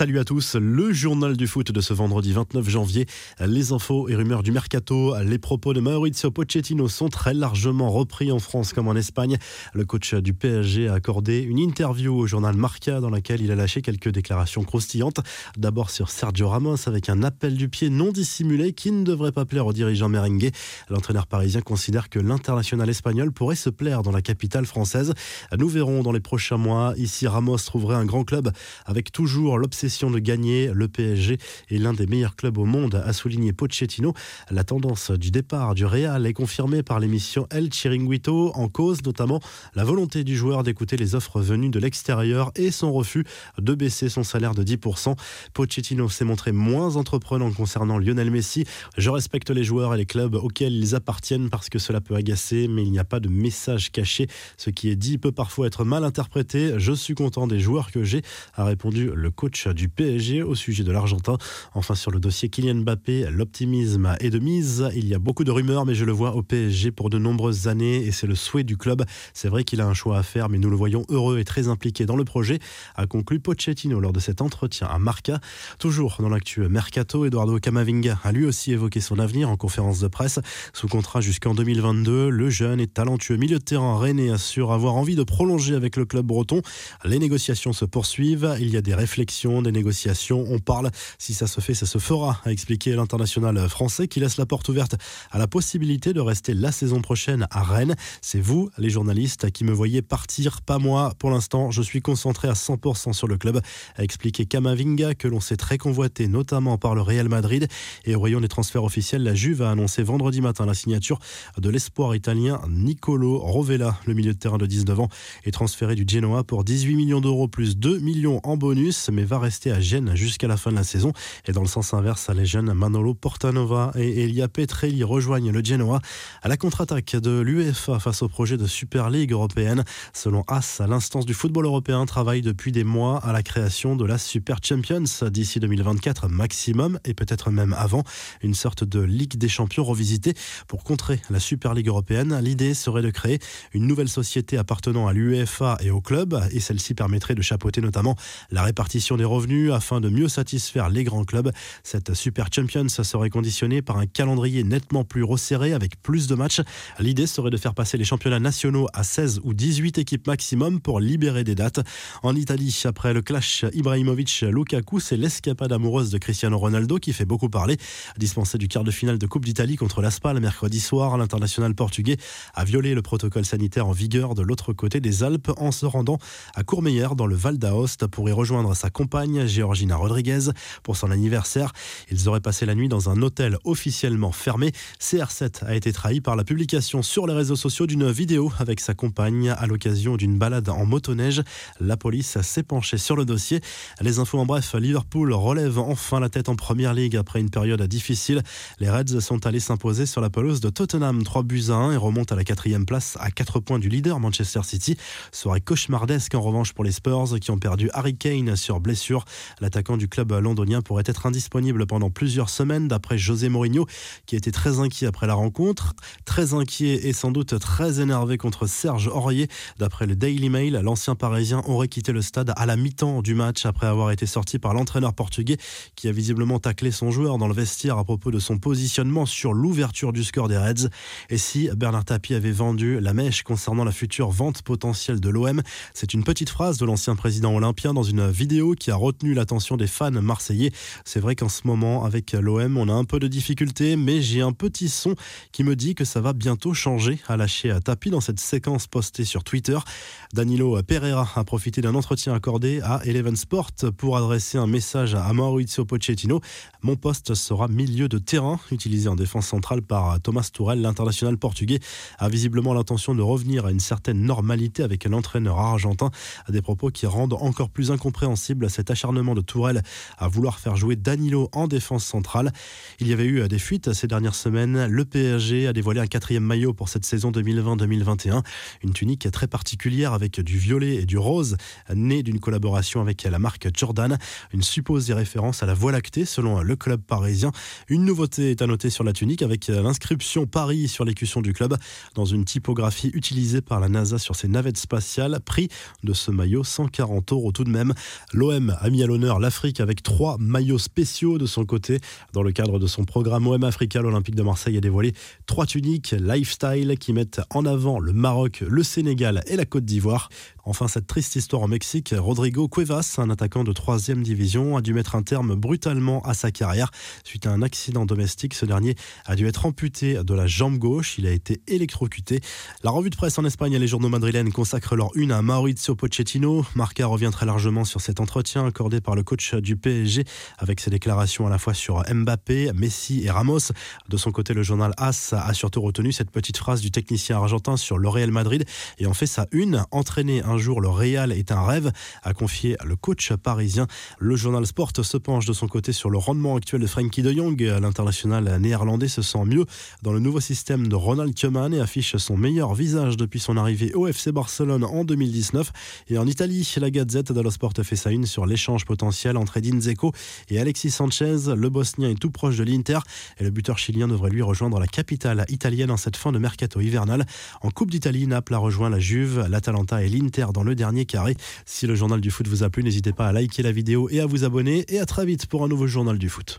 Salut à tous, le journal du foot de ce vendredi 29 janvier. Les infos et rumeurs du mercato, les propos de Maurizio Pochettino sont très largement repris en France comme en Espagne. Le coach du PSG a accordé une interview au journal Marca dans laquelle il a lâché quelques déclarations croustillantes. D'abord sur Sergio Ramos avec un appel du pied non dissimulé qui ne devrait pas plaire aux dirigeants merengue. L'entraîneur parisien considère que l'international espagnol pourrait se plaire dans la capitale française. Nous verrons dans les prochains mois. Ici, Ramos trouverait un grand club avec toujours l'obsession de gagner. Le PSG est l'un des meilleurs clubs au monde, a souligné Pochettino. La tendance du départ du Real est confirmée par l'émission El Chiringuito, en cause notamment la volonté du joueur d'écouter les offres venues de l'extérieur et son refus de baisser son salaire de 10%. Pochettino s'est montré moins entreprenant concernant Lionel Messi. Je respecte les joueurs et les clubs auxquels ils appartiennent parce que cela peut agacer, mais il n'y a pas de message caché. Ce qui est dit peut parfois être mal interprété. Je suis content des joueurs que j'ai, a répondu le coach du PSG au sujet de l'Argentin. Enfin, sur le dossier Kylian Mbappé, l'optimisme est de mise. Il y a beaucoup de rumeurs, mais je le vois au PSG pour de nombreuses années et c'est le souhait du club. C'est vrai qu'il a un choix à faire, mais nous le voyons heureux et très impliqué dans le projet, a conclu Pochettino lors de cet entretien à Marca. Toujours dans l'actu Mercato, Eduardo Camavinga a lui aussi évoqué son avenir en conférence de presse. Sous contrat jusqu'en 2022, le jeune et talentueux milieu de terrain rennais assure avoir envie de prolonger avec le club breton. Les négociations se poursuivent. Il y a des réflexions, des négociations. On parle. Si ça se fait, ça se fera, a expliqué l'international français qui laisse la porte ouverte à la possibilité de rester la saison prochaine à Rennes. C'est vous, les journalistes, qui me voyez partir, pas moi. Pour l'instant, je suis concentré à 100% sur le club, a expliqué Kamavinga, que l'on sait très convoité, notamment par le Real Madrid. Et au rayon des transferts officiels, la Juve a annoncé vendredi matin la signature de l'espoir italien Nicolo Rovella, le milieu de terrain de 19 ans, est transféré du Genoa pour 18 millions d'euros plus 2 millions en bonus, mais va rester à Gênes jusqu'à la fin de la saison. Et dans le sens inverse, les jeunes Manolo Portanova et Elia Petrelli rejoignent le Genoa à la contre-attaque de l'UEFA face au projet de Super League européenne. Selon AS, l'instance du football européen travaille depuis des mois à la création de la Super Champions d'ici 2024 maximum et peut-être même avant, une sorte de Ligue des champions revisitée pour contrer la Super League européenne. L'idée serait de créer une nouvelle société appartenant à l'UEFA et au club et celle-ci permettrait de chapeauter notamment la répartition des revenus afin de mieux satisfaire les grands clubs. Cette Super Champions serait conditionnée par un calendrier nettement plus resserré avec plus de matchs. L'idée serait de faire passer les championnats nationaux à 16 ou 18 équipes maximum pour libérer des dates. En Italie, après le clash Ibrahimovic-Lukaku, c'est l'escapade amoureuse de Cristiano Ronaldo qui fait beaucoup parler. Dispensé du quart de finale de Coupe d'Italie contre l'Aspal mercredi soir, l'international portugais a violé le protocole sanitaire en vigueur de l'autre côté des Alpes en se rendant à Courmeyer dans le Val d'Aoste pour y rejoindre sa compagne Georgina Rodriguez pour son anniversaire. Ils auraient passé la nuit dans un hôtel officiellement fermé. CR7 a été trahi par la publication sur les réseaux sociaux d'une vidéo avec sa compagne à l'occasion d'une balade en motoneige. La police s'est penchée sur le dossier. Les infos en bref, Liverpool relève enfin la tête en première ligue après une période difficile. Les Reds sont allés s'imposer sur la pelouse de Tottenham 3 buts à 1 et remontent à la quatrième place à 4 points du leader Manchester City. Soirée cauchemardesque en revanche pour les Spurs qui ont perdu Harry Kane sur blessure. L'attaquant du club londonien pourrait être indisponible pendant plusieurs semaines d'après José Mourinho qui était très inquiet après la rencontre. Très inquiet et sans doute très énervé contre Serge Aurier. D'après le Daily Mail, l'ancien parisien aurait quitté le stade à la mi-temps du match après avoir été sorti par l'entraîneur portugais qui a visiblement taclé son joueur dans le vestiaire à propos de son positionnement sur l'ouverture du score des Reds. Et si Bernard Tapie avait vendu la mèche concernant la future vente potentielle de l'OM, c'est une petite phrase de l'ancien président olympien dans une vidéo qui a retenu l'attention des fans marseillais. C'est vrai qu'en ce moment, avec l'OM, on a un peu de difficultés, mais j'ai un petit son qui me dit que ça va bientôt changer, a lâché à Tapi dans cette séquence postée sur Twitter. Danilo Pereira a profité d'un entretien accordé à Eleven Sport pour adresser un message à Maurizio Pochettino. Mon poste sera milieu de terrain, utilisé en défense centrale par Thomas Tourel, l'international portugais, a visiblement l'intention de revenir à une certaine normalité avec l'entraîneur argentin, à des propos qui rendent encore plus incompréhensible cet acharnement de Tourelle à vouloir faire jouer Danilo en défense centrale. Il y avait eu des fuites ces dernières semaines. Le PSG a dévoilé un quatrième maillot pour cette saison 2020-2021. Une tunique très particulière avec du violet et du rose, née d'une collaboration avec la marque Jordan. Une supposée référence à la Voie lactée selon le club parisien. Une nouveauté est à noter sur la tunique avec l'inscription Paris sur l'écusson du club dans une typographie utilisée par la NASA sur ses navettes spatiales. Prix de ce maillot 140 euros tout de même. L'OM a mis à l'honneur l'Afrique avec trois maillots spéciaux de son côté. Dans le cadre de son programme OM Africa, l'Olympique de Marseille a dévoilé trois tuniques lifestyle qui mettent en avant le Maroc, le Sénégal et la Côte d'Ivoire. Enfin, cette triste histoire au Mexique, Rodrigo Cuevas, un attaquant de 3 division, a dû mettre un terme brutalement à sa carrière. Suite à un accident domestique, ce dernier a dû être amputé de la jambe gauche. Il a été électrocuté. La revue de presse en Espagne et les journaux madrilènes consacrent leur une à Maurizio Pochettino. Marca revient très largement sur cet entretien accordé par le coach du PSG avec ses déclarations à la fois sur Mbappé, Messi et Ramos. De son côté, le journal AS a surtout retenu cette petite phrase du technicien argentin sur le Real Madrid et en fait sa une, entraîner un jour le Real est un rêve, a confié le coach parisien. Le journal Sport se penche de son côté sur le rendement actuel de Frankie de Jong. L'international néerlandais se sent mieux dans le nouveau système de Ronald Koeman et affiche son meilleur visage depuis son arrivée au FC Barcelone en 2019. Et en Italie, la Gazette dello Sport fait sa une sur l'échange potentiel entre Edin Zeko et Alexis Sanchez. Le Bosnien est tout proche de l'Inter et le buteur chilien devrait lui rejoindre la capitale italienne en cette fin de mercato hivernal. En Coupe d'Italie, Naples a rejoint la Juve, l'Atalanta et l'Inter dans le dernier carré. Si le journal du foot vous a plu, n'hésitez pas à liker la vidéo et à vous abonner. Et à très vite pour un nouveau journal du foot.